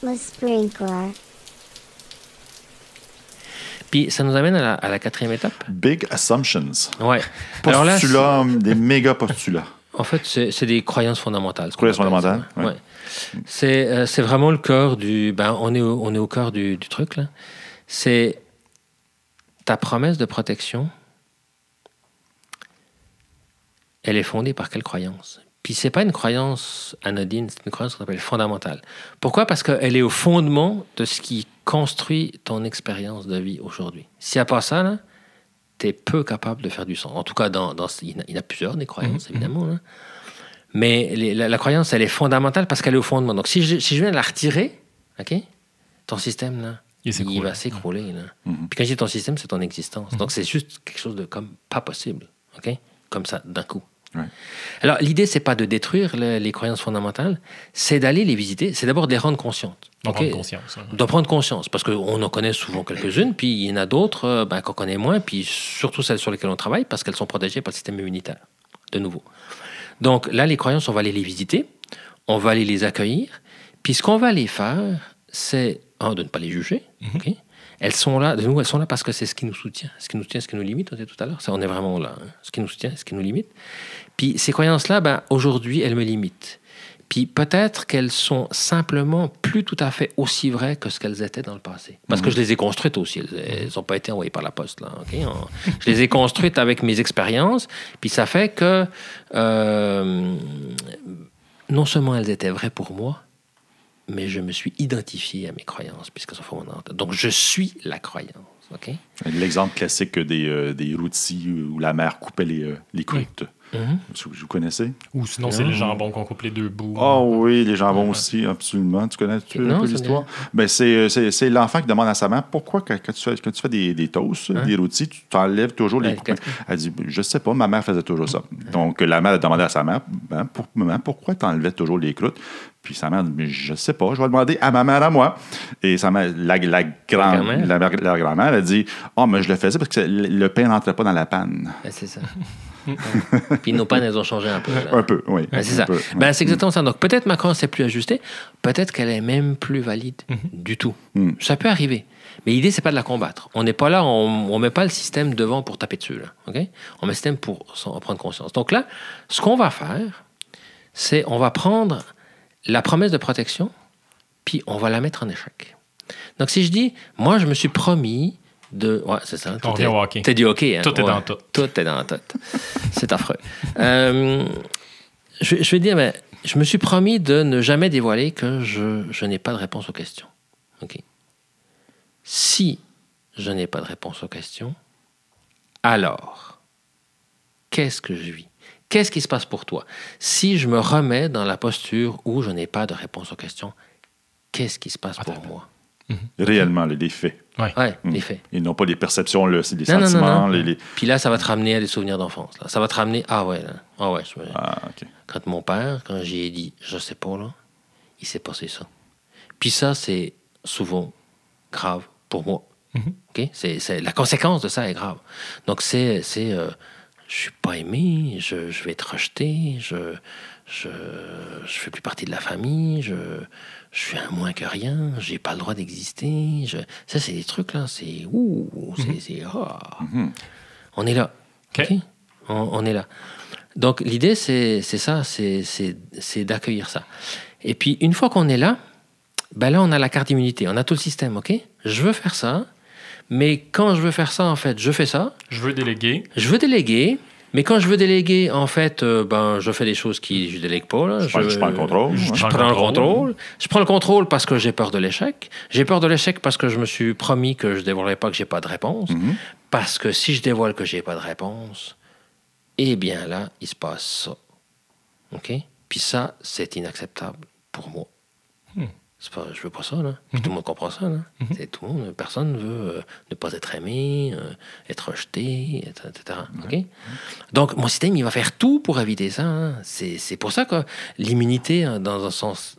Christmas sprinkler. Puis ça nous amène à la, à la quatrième étape. Big assumptions. Ouais. Alors là, Postulats, des méga postulats. En fait, c'est des croyances fondamentales. Croyances fondamentales, ouais. Ouais. C'est euh, c'est vraiment le cœur du. Ben, on, est au, on est au cœur du, du truc, là. C'est ta promesse de protection. Elle est fondée par quelle croyance? Puis c'est pas une croyance anodine, c'est une croyance qu'on appelle fondamentale. Pourquoi? Parce qu'elle est au fondement de ce qui construit ton expérience de vie aujourd'hui. S'il n'y a pas ça, tu es peu capable de faire du sens. En tout cas, dans, dans, il, y en a, plusieurs des croyances, évidemment. là. Mais les- la, la croyance, elle est fondamentale parce qu'elle est au fondement. Donc, si je, si je viens de la retirer, OK, ton système, là, Il va s'écrouler. Mhm. Puis quand je dis ton système, c'est ton existence. Donc, c'est juste quelque chose de comme pas possible. OK? Comme ça, d'un coup. Ouais. Alors, l'idée, c'est pas de détruire le- les croyances fondamentales, c'est d'aller les visiter, c'est d'abord de les rendre conscientes. D'en prendre conscience. hein. D'en prendre conscience, parce qu'on en connaît souvent quelques-unes, puis il y en a d'autres euh, ben, qu'on connaît moins, puis surtout celles sur lesquelles on travaille, parce qu'elles sont protégées par le système immunitaire, de nouveau. Donc là, les croyances, on va aller les visiter, on va aller les accueillir, puis ce qu'on va aller faire, c'est, un, de ne pas les juger, OK? Elles sont là, de nous, elles sont là parce que c'est ce qui nous soutient, ce qui nous soutient, ce qui nous limite, on disait tout à l'heure, ça, on est vraiment là, hein. ce qui nous soutient, ce qui nous limite. Puis ces croyances-là, ben, aujourd'hui, elles me limitent. Puis peut-être qu'elles sont simplement plus tout à fait aussi vraies que ce qu'elles étaient dans le passé. Parce que je les ai construites aussi. Elles n'ont pas été envoyées par la poste. Là, ok? On- je les ai construites avec mes expériences. Puis ça fait que euh, non seulement elles étaient vraies pour moi, mais je me suis identifié à mes croyances puisqu'elles sont fondamentales. Donc je suis la croyance. L'exemple classique des, euh, des rôtis où la mère coupait les, euh, les croûtes. Que Vous connaissez? Ou sinon, c'est Non. le jambon qu'on coupe les deux bouts. Oh oui, les jambons aussi, absolument. Tu connais -tu Non, un peu l'histoire? Ben, c'est, euh, c'est, c'est l'enfant qui demande à sa mère pourquoi, quand, quand tu, fais, quand tu fais des, des toasts, Hein? des rôtis, tu t'enlèves toujours les coupes. Elle dit Je sais pas, ma mère faisait toujours ça. Donc, la mère a demandé à sa mère ben, pour, Maman, pourquoi tu enlevais toujours les croûtes? Puis sa mère dit Mais Je sais pas, je vais demander à ma mère à moi. Et sa mère, la, la, grand, grand-mère? la, mère- la grand-mère, elle dit Oh, mais je le faisais parce que le le pain n'entrait pas dans la panne. Ben, c'est ça. Puis nos pannes, elles ont changé un peu. là. Un peu, oui. Ben, c'est ça. peu, ouais. Ben, c'est exactement ça. Donc, peut-être ma croyance est plus ajustée, peut-être qu'elle est même plus valide du tout. Mm. Ça peut arriver. Mais l'idée, c'est pas de la combattre. On n'est pas là, on ne met pas le système devant pour taper dessus. Là, OK? On met le système pour s'en prendre conscience. Donc là, ce qu'on va faire, c'est on va prendre la promesse de protection, puis on va la mettre en échec. Donc, si je dis, moi, je me suis promis Ouais, c'est ça. On tout revient est- au hockey. Hein? Tout est Ouais. dans tout. Tout est dans tout. C'est affreux. Euh, je, je vais dire, ben, je me suis promis de ne jamais dévoiler que je, je n'ai pas de réponse aux questions. OK. Si je n'ai pas de réponse aux questions, alors, qu'est-ce que je vis? Qu'est-ce qui se passe pour toi? Si je me remets dans la posture où je n'ai pas de réponse aux questions, qu'est-ce qui se passe pour Moi? Réellement, les, les faits. Ouais. Ouais, les faits. Ils n'ont pas les perceptions, c'est les Non, non, non, sentiments. non. Les, les- Puis là, ça va te ramener à des souvenirs d'enfance. Ça va te ramener, ah ouais, là. ah ouais, je me- Ah, quand mon père, quand j'ai dit, je sais pas, là, il s'est passé ça. Puis ça, c'est souvent grave pour moi. Mhm. OK? C'est, c'est- la conséquence de ça est grave. Donc, c'est, c'est euh, je suis pas aimé, je, je vais être rejeté, je, je, je fais plus partie de la famille, je, je suis un moins que rien, j'ai pas le droit d'exister. Je... Ça, c'est des trucs, là, c'est... Ouh, c'est... Mhm. On est là. OK. OK? On, on est là. Donc, l'idée, c'est ça, c'est d'accueillir ça. Et puis, une fois qu'on est là, ben là, on a la carte d'immunité, on a tout le système, OK? Je veux faire ça, mais quand je veux faire ça, en fait, je fais ça. Je veux déléguer. Je veux déléguer, mais quand je veux déléguer, en fait, euh, ben, je fais des choses qui je délègue pas. Là. Je prends- je prends le contrôle, je prends le contrôle. Je prends le contrôle parce que j'ai peur de l'échec. J'ai peur de l'échec parce que je me suis promis que je dévoilerai pas que j'ai pas de réponse. Mhm. Parce que si je dévoile que j'ai pas de réponse, eh bien là, il se passe ça. OK? Puis ça, c'est inacceptable pour moi. C'est pas, je veux pas ça, là. Puis tout le monde comprend ça, là. C'est tout le monde. Personne ne veut euh, ne pas être aimé, euh, être rejeté, etc. OK? Donc, mon système, il va faire tout pour éviter ça. hein. C'est c'est pour ça que l'immunité, hein, dans un sens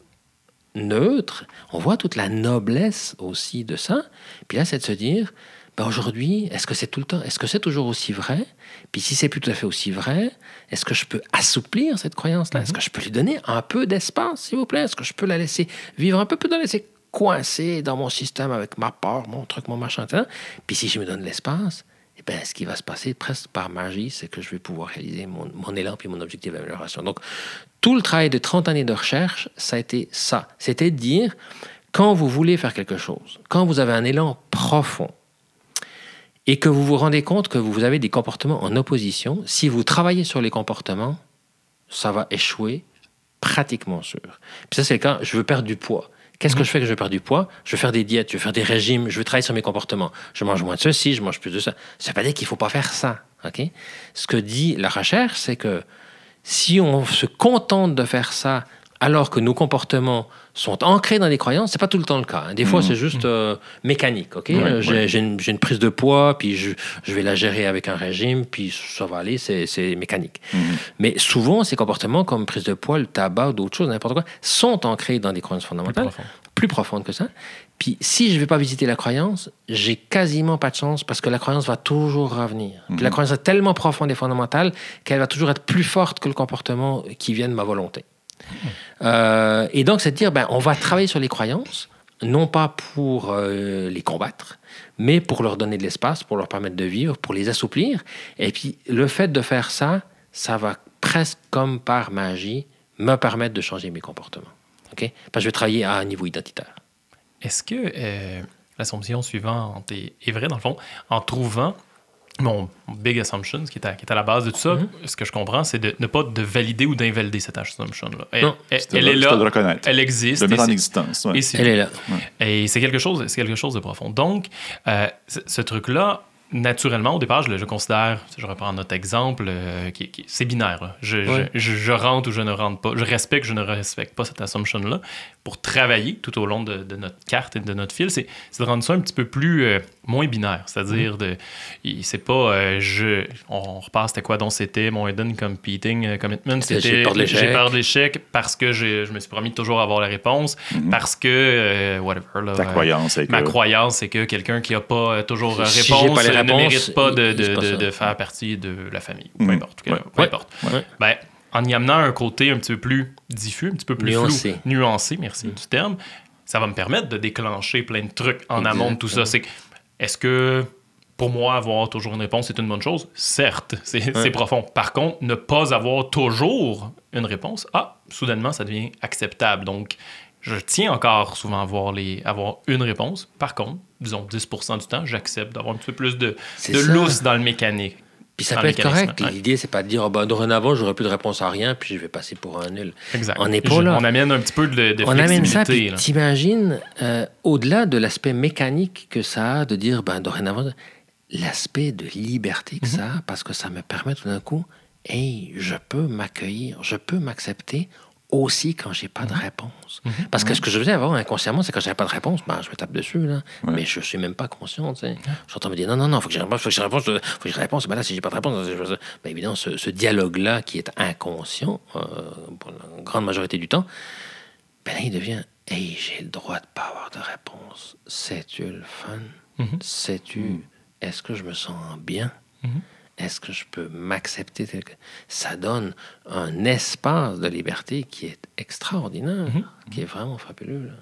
neutre, on voit toute la noblesse aussi de ça. Puis là, c'est de se dire, ben aujourd'hui, est-ce que c'est tout le temps, est-ce que c'est toujours aussi vrai? Puis si c'est plus tout à fait aussi vrai, est-ce que je peux assouplir cette croyance-là? Est-ce que je peux lui donner un peu d'espace, s'il vous plaît? Est-ce que je peux la laisser vivre un peu, peut la laisser coincé dans mon système avec ma peur, mon truc, mon machin. etc. Puis si je me donne l'espace, eh ben, ce qui va se passer presque par magie, c'est que je vais pouvoir réaliser mon, mon élan puis mon objectif d'amélioration. Donc, tout le travail de 30 années de recherche, ça a été ça. C'était de dire, quand vous voulez faire quelque chose, quand vous avez un élan profond, et que vous vous rendez compte que vous avez des comportements en opposition, si vous travaillez sur les comportements, ça va échouer pratiquement sûr. Puis ça, c'est le cas, je veux perdre du poids. Qu'est-ce que je fais que je veux perdre du poids? Je veux faire des diètes, je veux faire des régimes, je veux travailler sur mes comportements. Je mange moins de ceci, je mange plus de ça. Ça veut pas dire qu'il faut pas faire ça. ok? Ce que dit la recherche, c'est que si on se contente de faire ça alors que nos comportements sont ancrés dans des croyances, c'est pas tout le temps le cas. hein. Des fois, c'est juste euh, mécanique. ok? Ouais, j'ai ouais. j'ai une, j'ai une prise de poids, puis je, je vais la gérer avec un régime, puis ça va aller, c'est c'est mécanique. Mais souvent, ces comportements comme prise de poids, le tabac ou d'autres choses, n'importe quoi, sont ancrés dans des croyances fondamentales, plus profondes que ça. Puis si je ne vais pas visiter la croyance, j'ai quasiment pas de chance parce que la croyance va toujours revenir. Puis la croyance est tellement profonde et fondamentale qu'elle va toujours être plus forte que le comportement qui vient de ma volonté. Euh, et donc, c'est de dire, ben, on va travailler sur les croyances, non pas pour euh, les combattre, mais pour leur donner de l'espace, pour leur permettre de vivre, pour les assouplir. Et puis, le fait de faire ça, ça va presque comme par magie me permettre de changer mes comportements. OK? Parce que je vais travailler à un niveau identitaire. Est-ce que euh, l'assomption suivante est, est vraie, dans le fond, en trouvant mon big assumption, qui est à, qui est à la base de tout ça, Mhm. ce que je comprends, c'est de ne pas de valider ou d'invalider cette assumption-là. Elle, Non, est le là, elle existe. De mettre et en c'est- existence. ouais. et c'est Elle est là. Et c'est quelque chose, quelque chose de profond. Donc, euh, ce truc-là, naturellement, au départ, je considère, si je reprends notre exemple, euh, qui, qui- c'est binaire. Je, rentre ou je ne rentre pas. Je respecte ou je ne respecte pas cette assumption-là. Pour travailler tout au long de, de notre carte et de notre fil, c'est c'est de rendre ça un petit peu plus euh, moins binaire. C'est-à-dire, de il- c'est pas euh, je. On repart, c'était quoi donc c'était mon hidden competing commitment C'était j'ai peur de l'échec. j'ai peur de l'échec parce que j'ai- je me suis promis de toujours avoir la réponse, parce que whatever. Là, Ta croyance, c'est que. Ma croyance, c'est que quelqu'un qui n'a pas toujours Si j'ai réponse pas ne mérite pas de, de- passe de- faire partie de la famille. Peu importe. que- Ouais. peu Ouais. importe. Ouais. Ben, en y amenant un côté un petit peu plus diffus, un petit peu plus Nuancé. flou, nuancé, merci du terme, ça va me permettre de déclencher plein de trucs en amont de tout ça. C'est est-ce que pour moi, avoir toujours une réponse, c'est une bonne chose? Certes, c'est c'est profond. Par contre, ne pas avoir toujours une réponse, ah, soudainement, ça devient acceptable. Donc, je tiens encore souvent à avoir, les, avoir une réponse. Par contre, disons 10% du temps, j'accepte d'avoir un petit peu plus de, de lousse dans le mécanique. Puis ça peut être correct. ouais. L'idée, c'est pas de dire, oh, ben, dorénavant, j'aurai plus de réponse à rien, puis je vais passer pour un nul. Exact. On n'est pas là. On amène un petit peu de, de On amène ça, puis t'imagines, euh, au-delà de l'aspect mécanique que ça a, de dire, ben, dorénavant, l'aspect de liberté que ça a, parce que ça me permet tout d'un coup, hey, je peux m'accueillir, je peux m'accepter aussi quand j'ai pas de réponse. Parce que ce que je faisais avant inconsciemment, c'est quand j'avais pas de réponse, ben, je me tape dessus, là. mais je suis même pas conscient. tu sais. Je suis en train de me dire, non, non, non, faut que j'ai réponse, faut que j'ai réponse, faut que j'ai réponse. Ben là, si j'ai pas de réponse, ben, évidemment, ce, ce dialogue-là qui est inconscient, euh, pour la grande majorité du temps, ben là, il devient Hey, j'ai le droit de pas avoir de réponse. Sais-tu le fun? Mhm. Sais-tu, est-ce que je me sens bien? Est-ce que je peux m'accepter tel que? Ça donne un espace de liberté qui est extraordinaire, Mhm. qui est vraiment fabuleux. là.